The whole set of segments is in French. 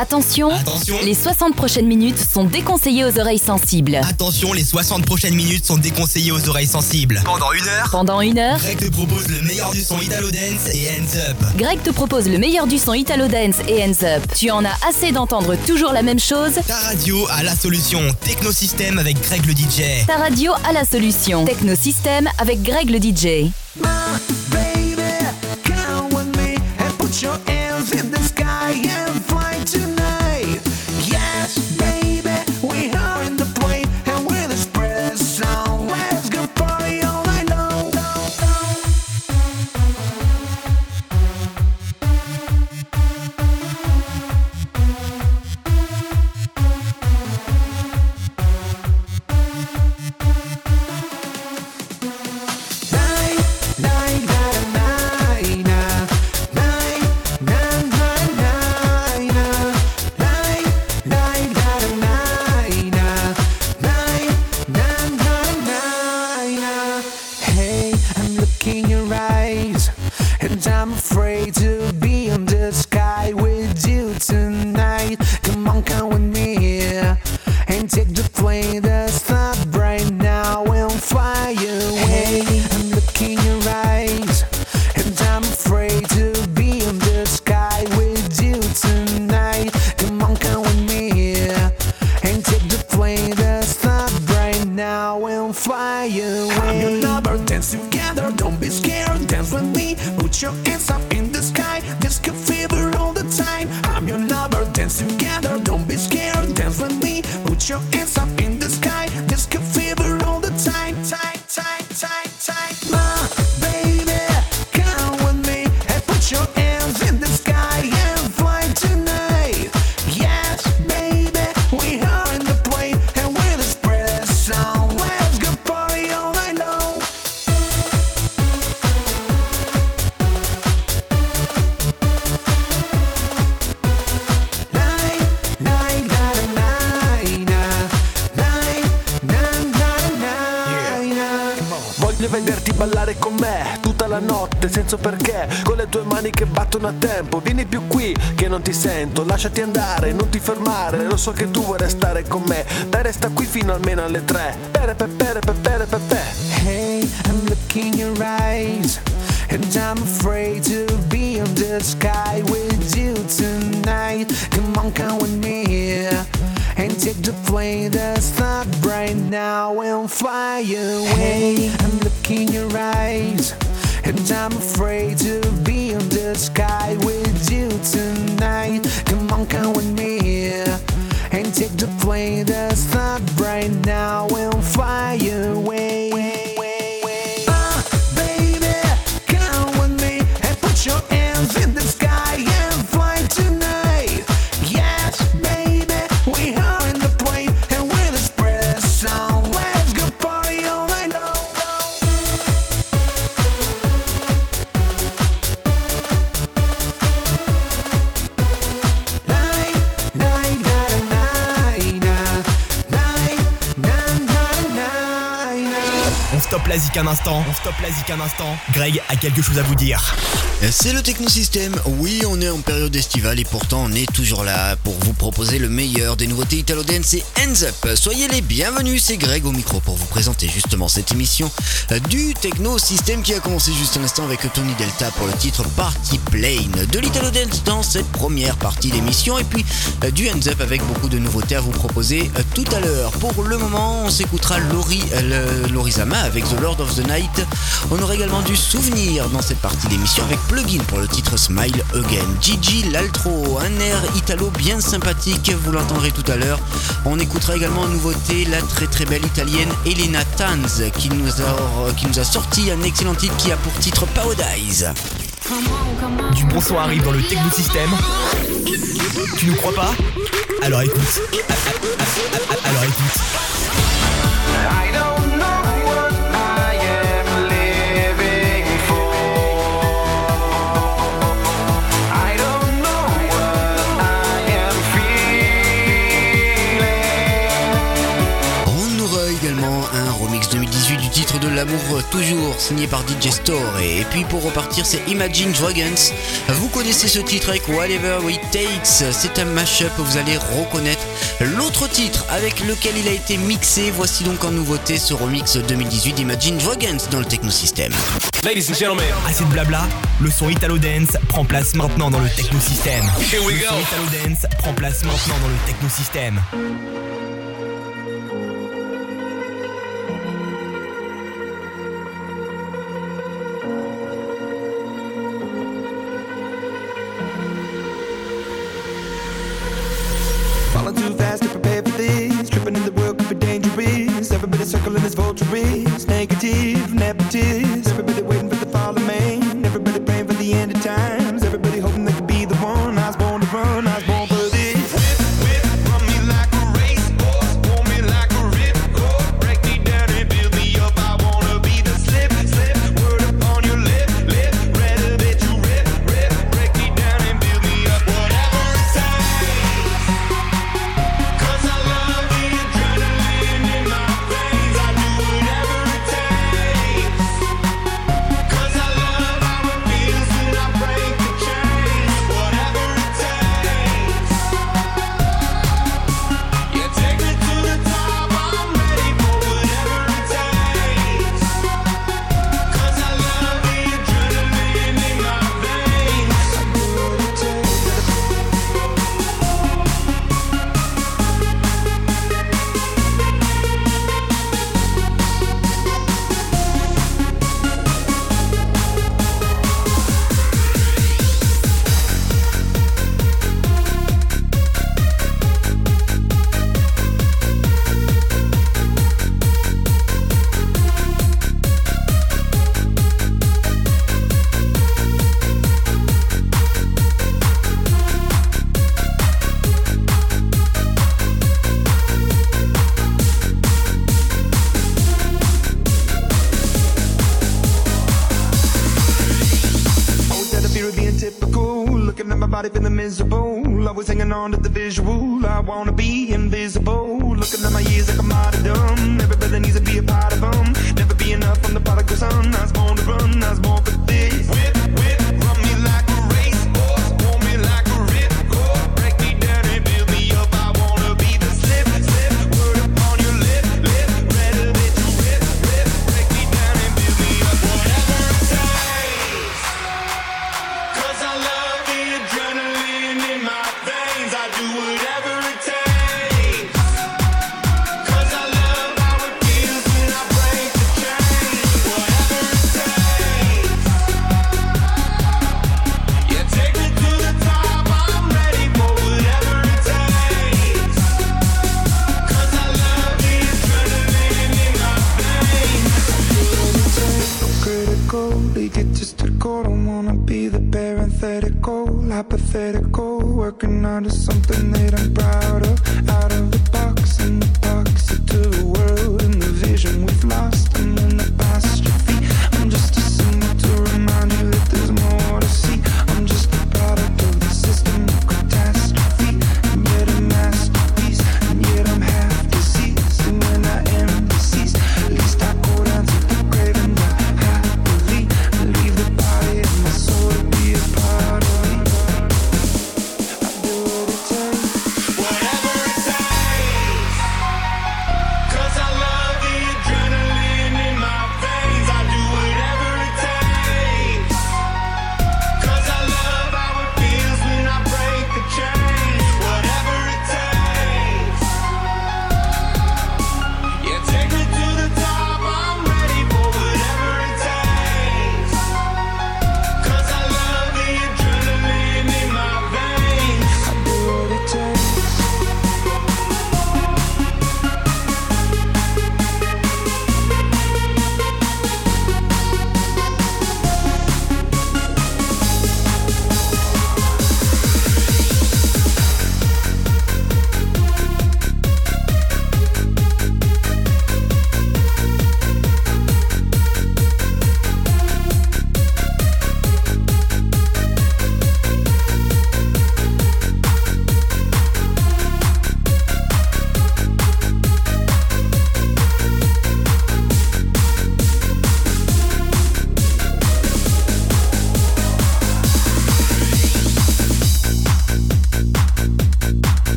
Attention, Attention. les 60 prochaines minutes sont déconseillées aux oreilles sensibles. Attention, les 60 prochaines minutes sont déconseillées aux oreilles sensibles. Pendant une heure, Pendant une heure, Greg te propose le meilleur du son Italo Dance et Hands Up. Greg te propose le meilleur du son Italo Dance et Hands Up. Tu en as assez d'entendre toujours la même chose? Ta radio a la solution. Technosystème avec Greg le DJ. Ta radio a la solution. Technosystème avec Greg le DJ. Senza perché? Con le tue mani che battono a tempo Vieni più qui che non ti sento. Lasciati andare, non ti fermare Lo so che tu vuoi restare con me. Dai resta qui fino almeno alle tre. Pere pe pere pe pere pe pe. Hey, I'm looking in your eyes, and I'm afraid to be in the sky with you tonight. Come on, come with me and take the plane that's not right now. And fly away. I'm looking in your eyes, and I'm afraid to be in the sky with you tonight. Come on, come with me and take the plane that's not right now We'll fly away. Ah, baby, come with me and put your un instant. On stoppe la zik un instant. Greg a quelque chose à vous dire. C'est le Technosystème. Oui, on est en période estivale et pourtant on est toujours là pour vous proposer le meilleur des nouveautés Italo Dance et Hands Up. Soyez les bienvenus, c'est Greg au micro pour vous présenter justement cette émission euh, du Technosystème qui a commencé juste un instant avec Tony Delta pour le titre Party Plane de l'Italo Dance dans cette première partie d'émission et puis euh, du Hands Up avec beaucoup de nouveautés à vous proposer euh, tout à l'heure. Pour le moment, on s'écoutera Lori, euh, le- Lorizama avec The Lord of the Night. On aura également du souvenir dans cette partie d'émission avec Plugin pour le titre Smile Again. Gigi l'altro, un air italo bien sympathique, vous l'entendrez tout à l'heure. On écoutera également en nouveauté la très très belle italienne Elena Tanz qui nous a, qui nous a sorti un excellent titre qui a pour titre Paradise. Du bon son arrive dans le Technosystème. Tu nous crois pas? Alors écoute. Alors écoute. l'amour toujours, signé par DJ Store. Et puis pour repartir, c'est Imagine Dragons. Vous connaissez ce titre avec Whatever It Takes. C'est un mashup, vous allez reconnaître l'autre titre avec lequel il a été mixé. Voici donc en nouveauté ce remix 2018 Imagine Dragons dans le Technosystème. Ladies and gentlemen, assez de blabla, le son Italo Dance prend place maintenant dans le Technosystème. Here. Le son Italo Dance prend place maintenant dans le Technosystème. circle in his vulture negative.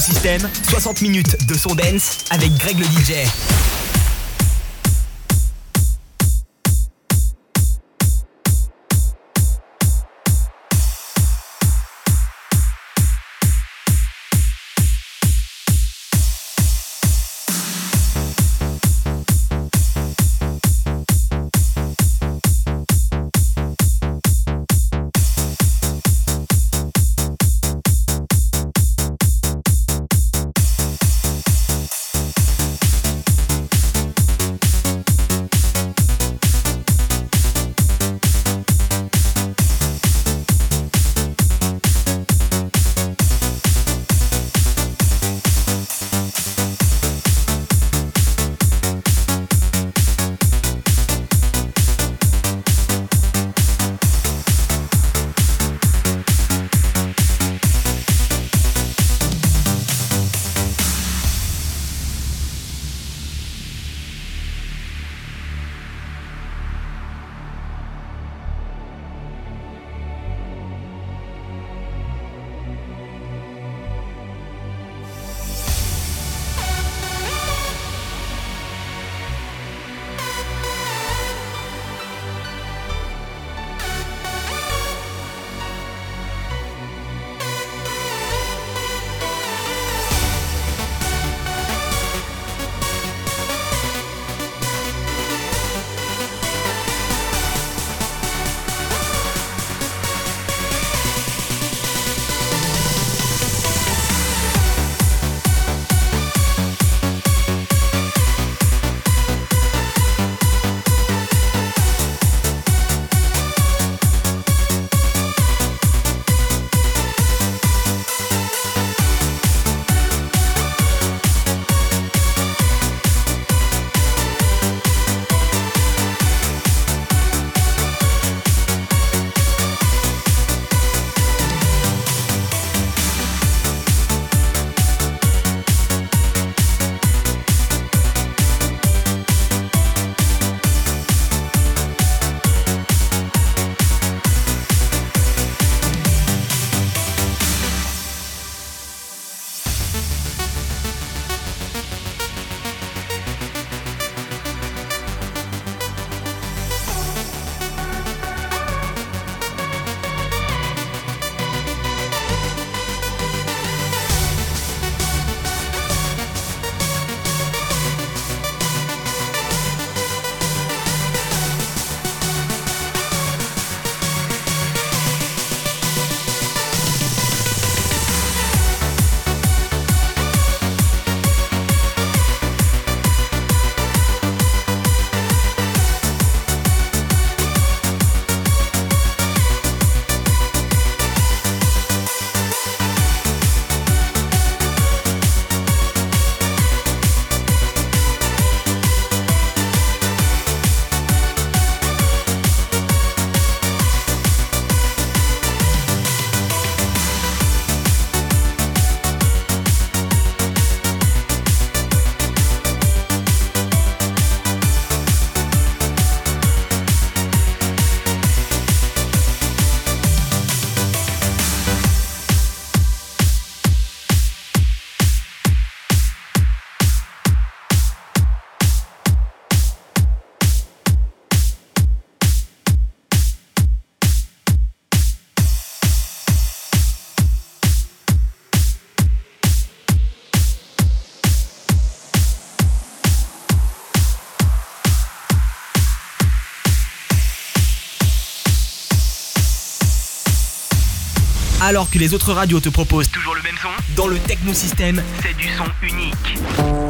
60 minutes de son dance avec Greg le DJ. Alors que les autres radios te proposent toujours le même son, dans le Technosystème, c'est du son unique.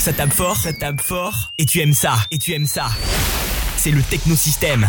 Ça tape fort, ça tape fort, et tu aimes ça, et tu aimes ça. C'est le technosystème.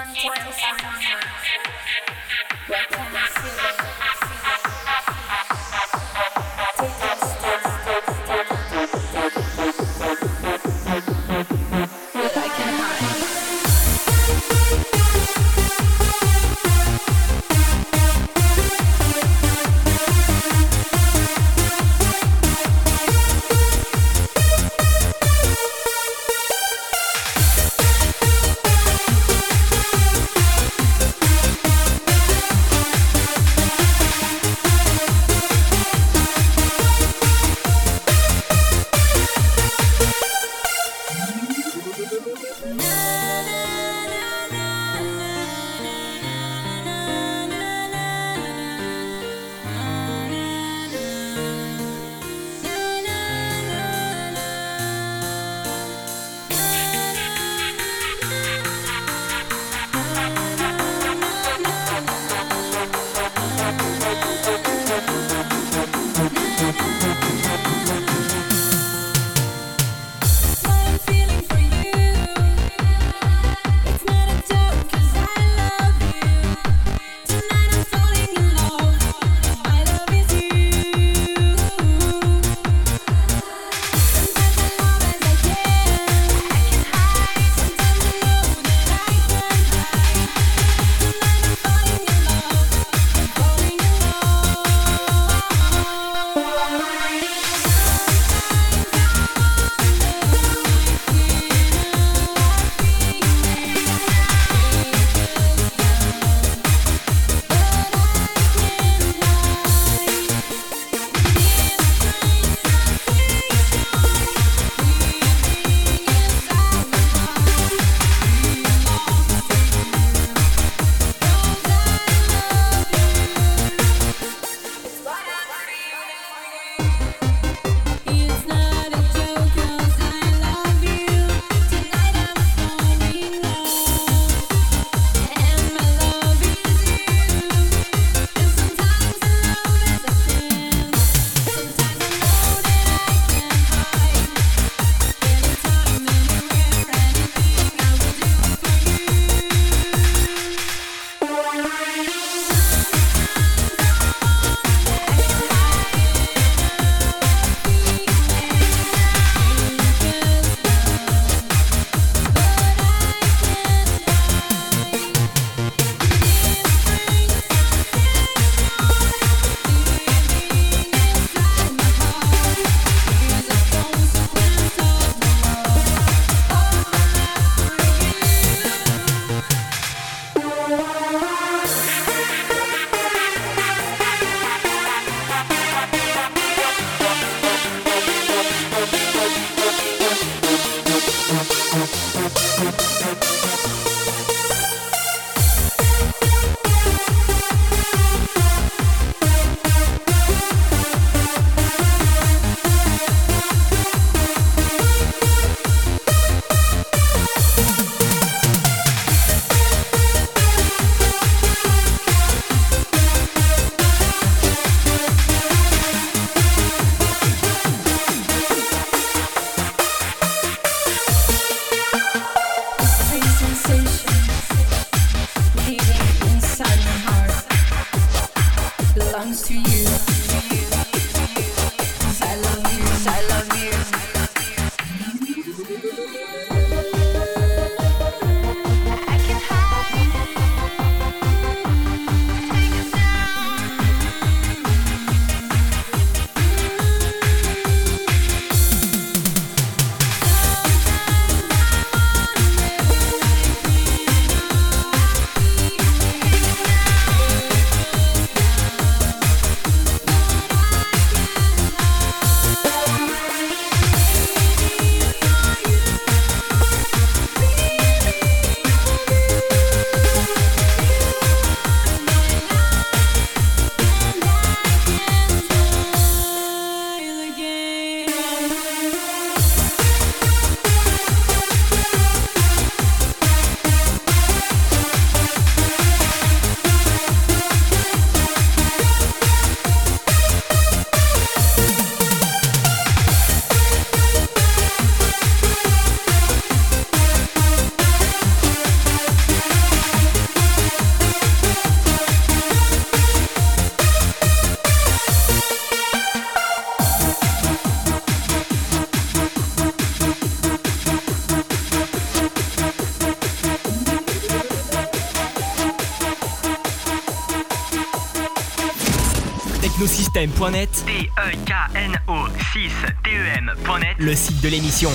technosystème.net, T-E-K-N-O-6-T-E-M.net. le site de l'émission.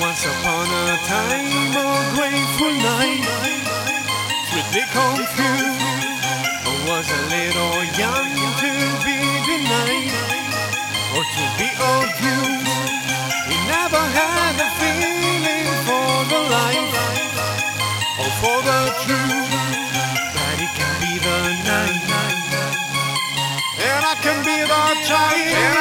Once upon a time, a grateful night, sweetly confused. Was a little young to be denied or to be abused. He never had a feeling for the life or for the truth that it can be the night. And I can be the child,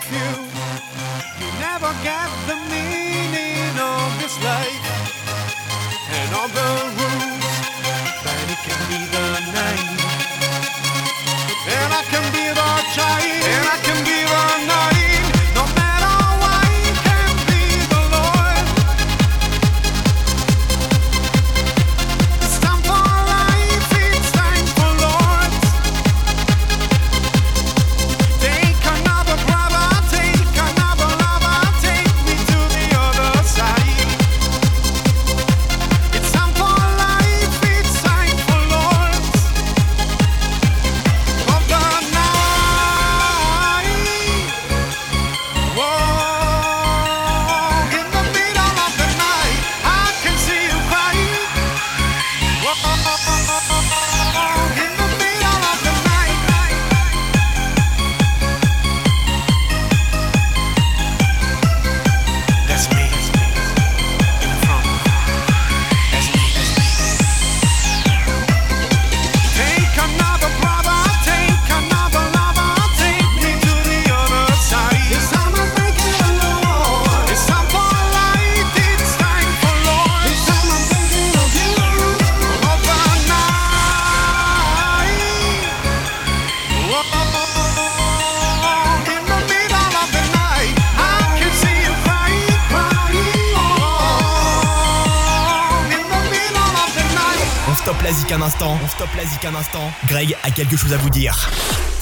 confused. You never get the meaning of this life and all the rules, but it can be the night. And I can be instant. Greg a quelque chose à vous dire.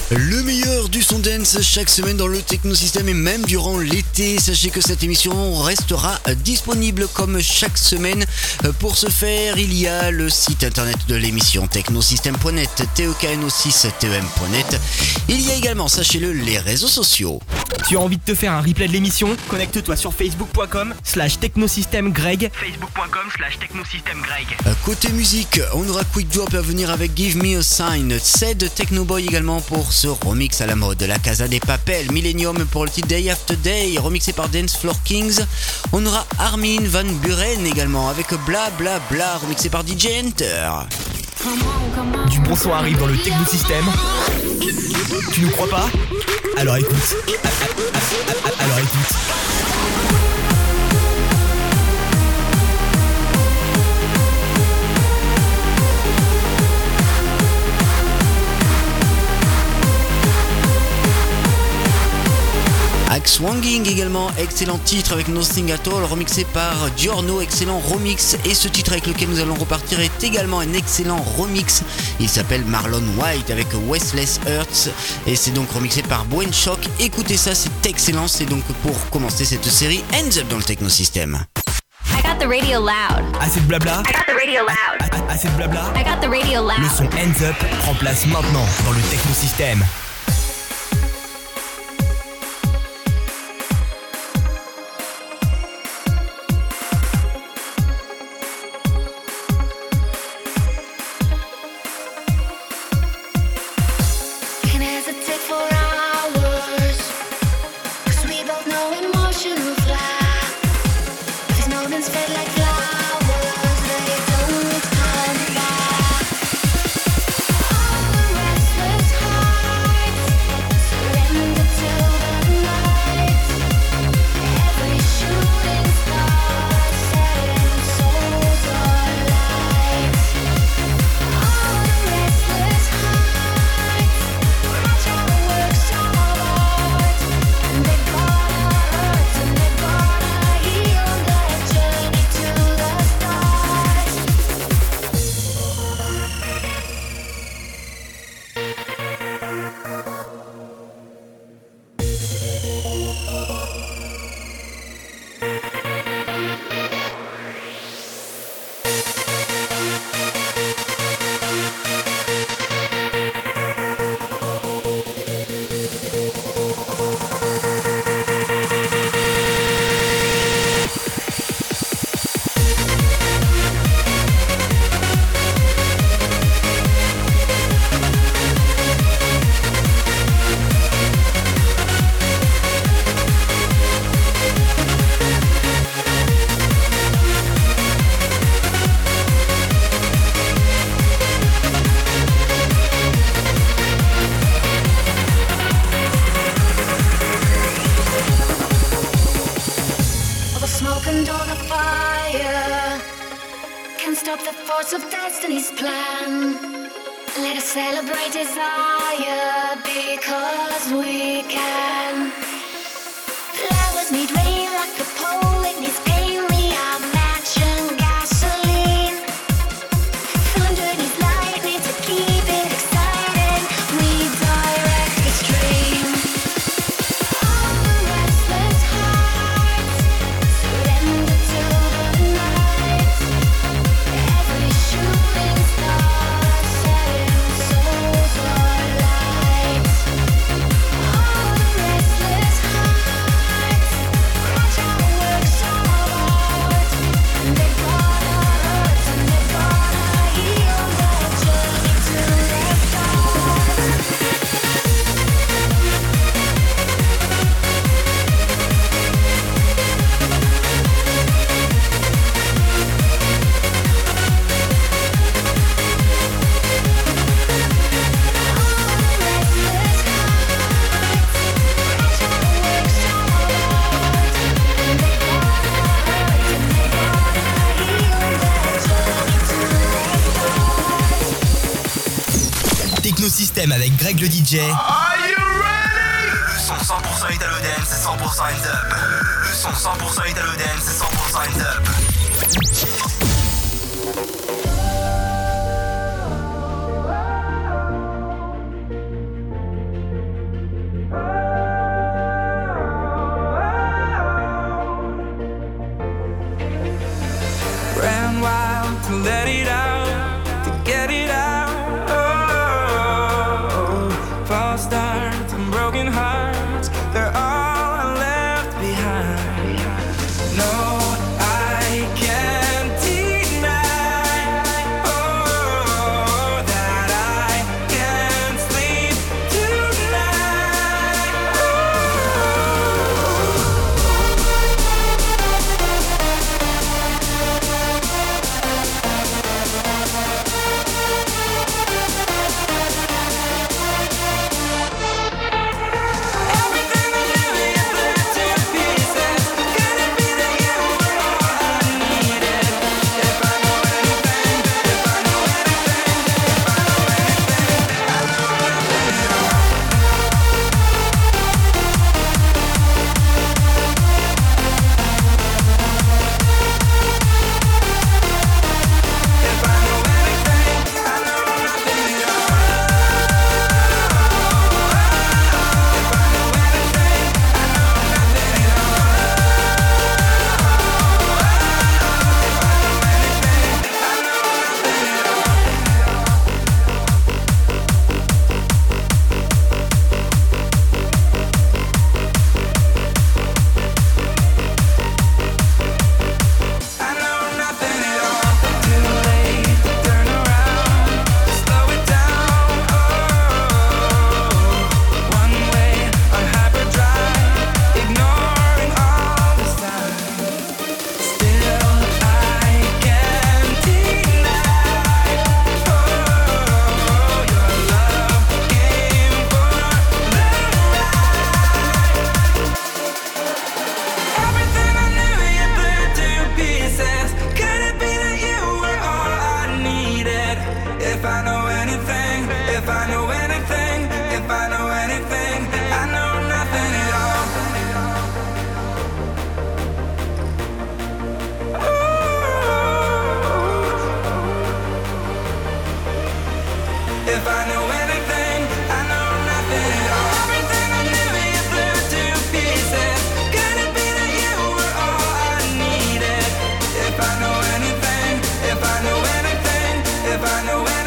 Le meilleur du son dance chaque semaine dans le technosystème et même durant l'été. Sachez que cette émission restera disponible comme chaque semaine. Pour ce faire, il y a le site internet de l'émission technosystème.net, tekno6tem.net. Il y a également, sachez-le, les réseaux sociaux. Tu as envie de te faire un replay de l'émission? Connecte-toi sur facebook.com slash technosystèmegreg. Facebook.com slash technosystèmegreg. Euh, Côté musique, on aura Quick Drop à venir avec Give Me a Sign, Ced Technoboy également pour ce remix à la mode, La Casa des Papel, Millennium pour le titre Day After Day, remixé par Dance Floor Kings. On aura Armin Van Buren également avec Bla Bla Bla, remixé par DJ Enter. Du bon arrive dans le technosystème. Tu nous crois pas? Alors écoute. Alors écoute. Axe Wanging également, excellent titre avec Nothing At All, remixé par Giorno, excellent remix. Et ce titre avec lequel nous allons repartir est également un excellent remix. Il s'appelle Marlon White avec Westless Hearts et c'est donc remixé par Buen Shock. Écoutez ça, c'est excellent. C'est donc pour commencer cette série Ends Up dans le technosystème. I got the radio loud. Assez de blabla I got the radio loud. Assez de blabla I got the radio Le loud. son Hands Up prend place maintenant dans le technosystème. DJ. I know when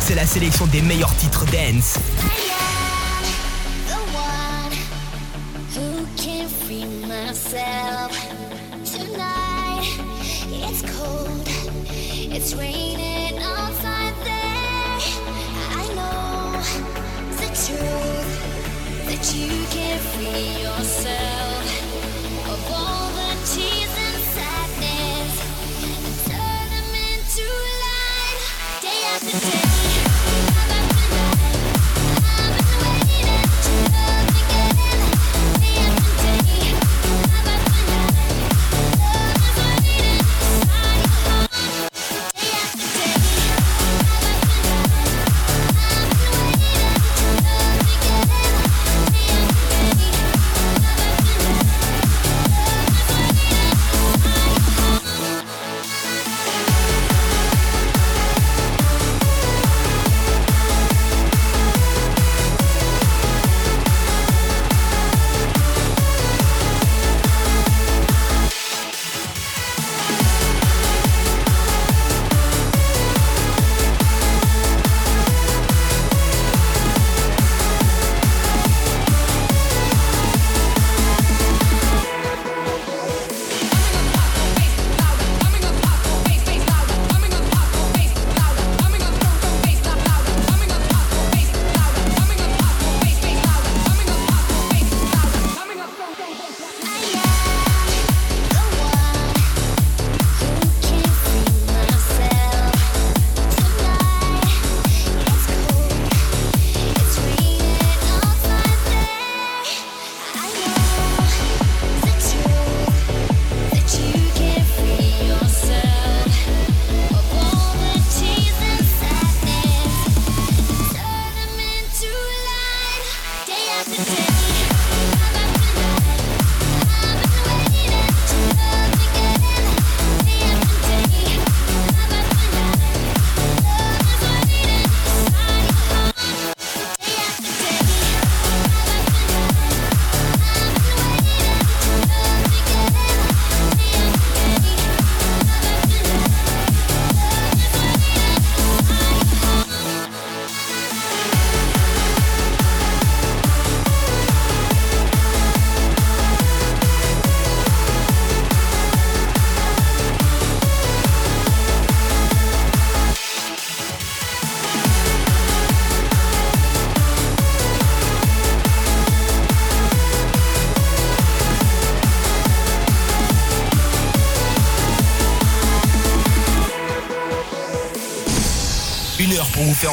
C'est la sélection des meilleurs titres dance.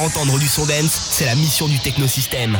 entendre du son dance, c'est la mission du technosystème.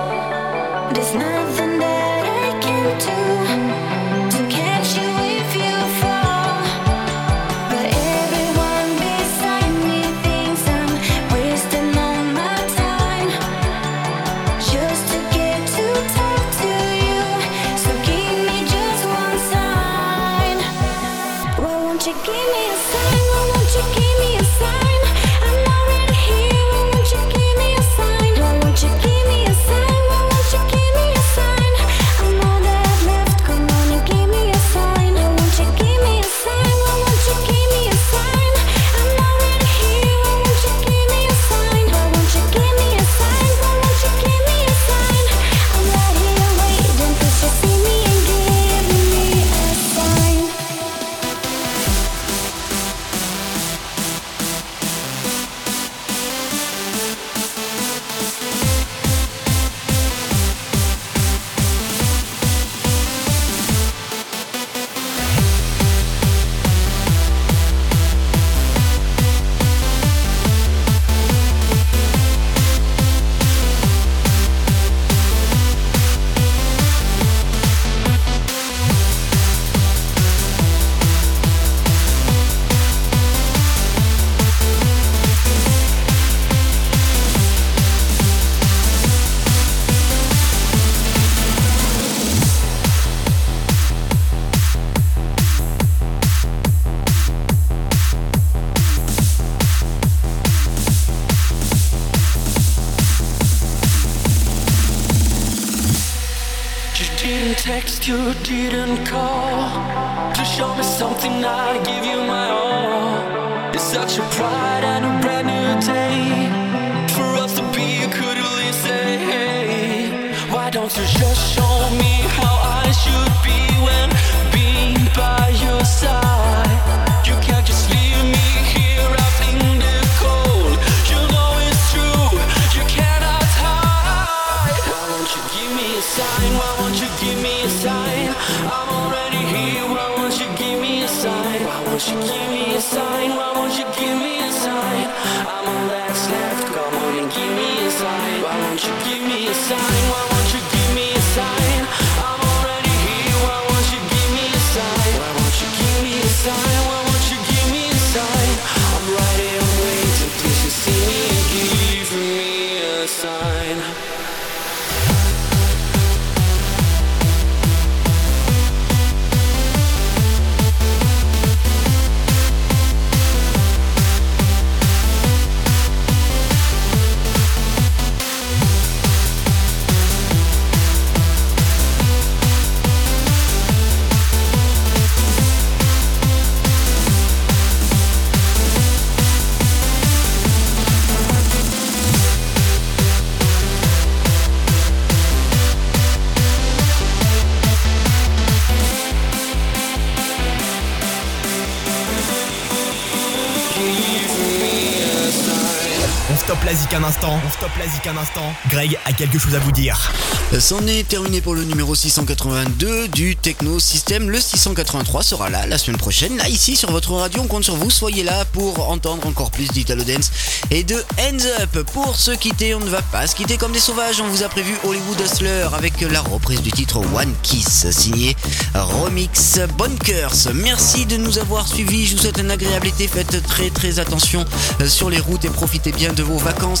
text, you didn't call To show me something, I give you my all. It's such a pride and a brand new day For us to be, you could at least say hey Why don't you just show me un instant, on stoppe la zik un instant. Greg a quelque chose à vous dire. C'en est terminé pour le numéro 682 du Techno System. Le 683 sera là la semaine prochaine. Là, ici, sur votre radio, on compte sur vous. Soyez là pour entendre encore plus d'Italo Dance et de Hands Up. Pour se quitter, on ne va pas se quitter comme des sauvages. On vous a prévu Hollywood Hustler avec la reprise du titre One Kiss, signé Remix Bunkers. Merci de nous avoir suivis. Je vous souhaite un agréable été. Faites très très attention sur les routes et profitez bien de vos vacances.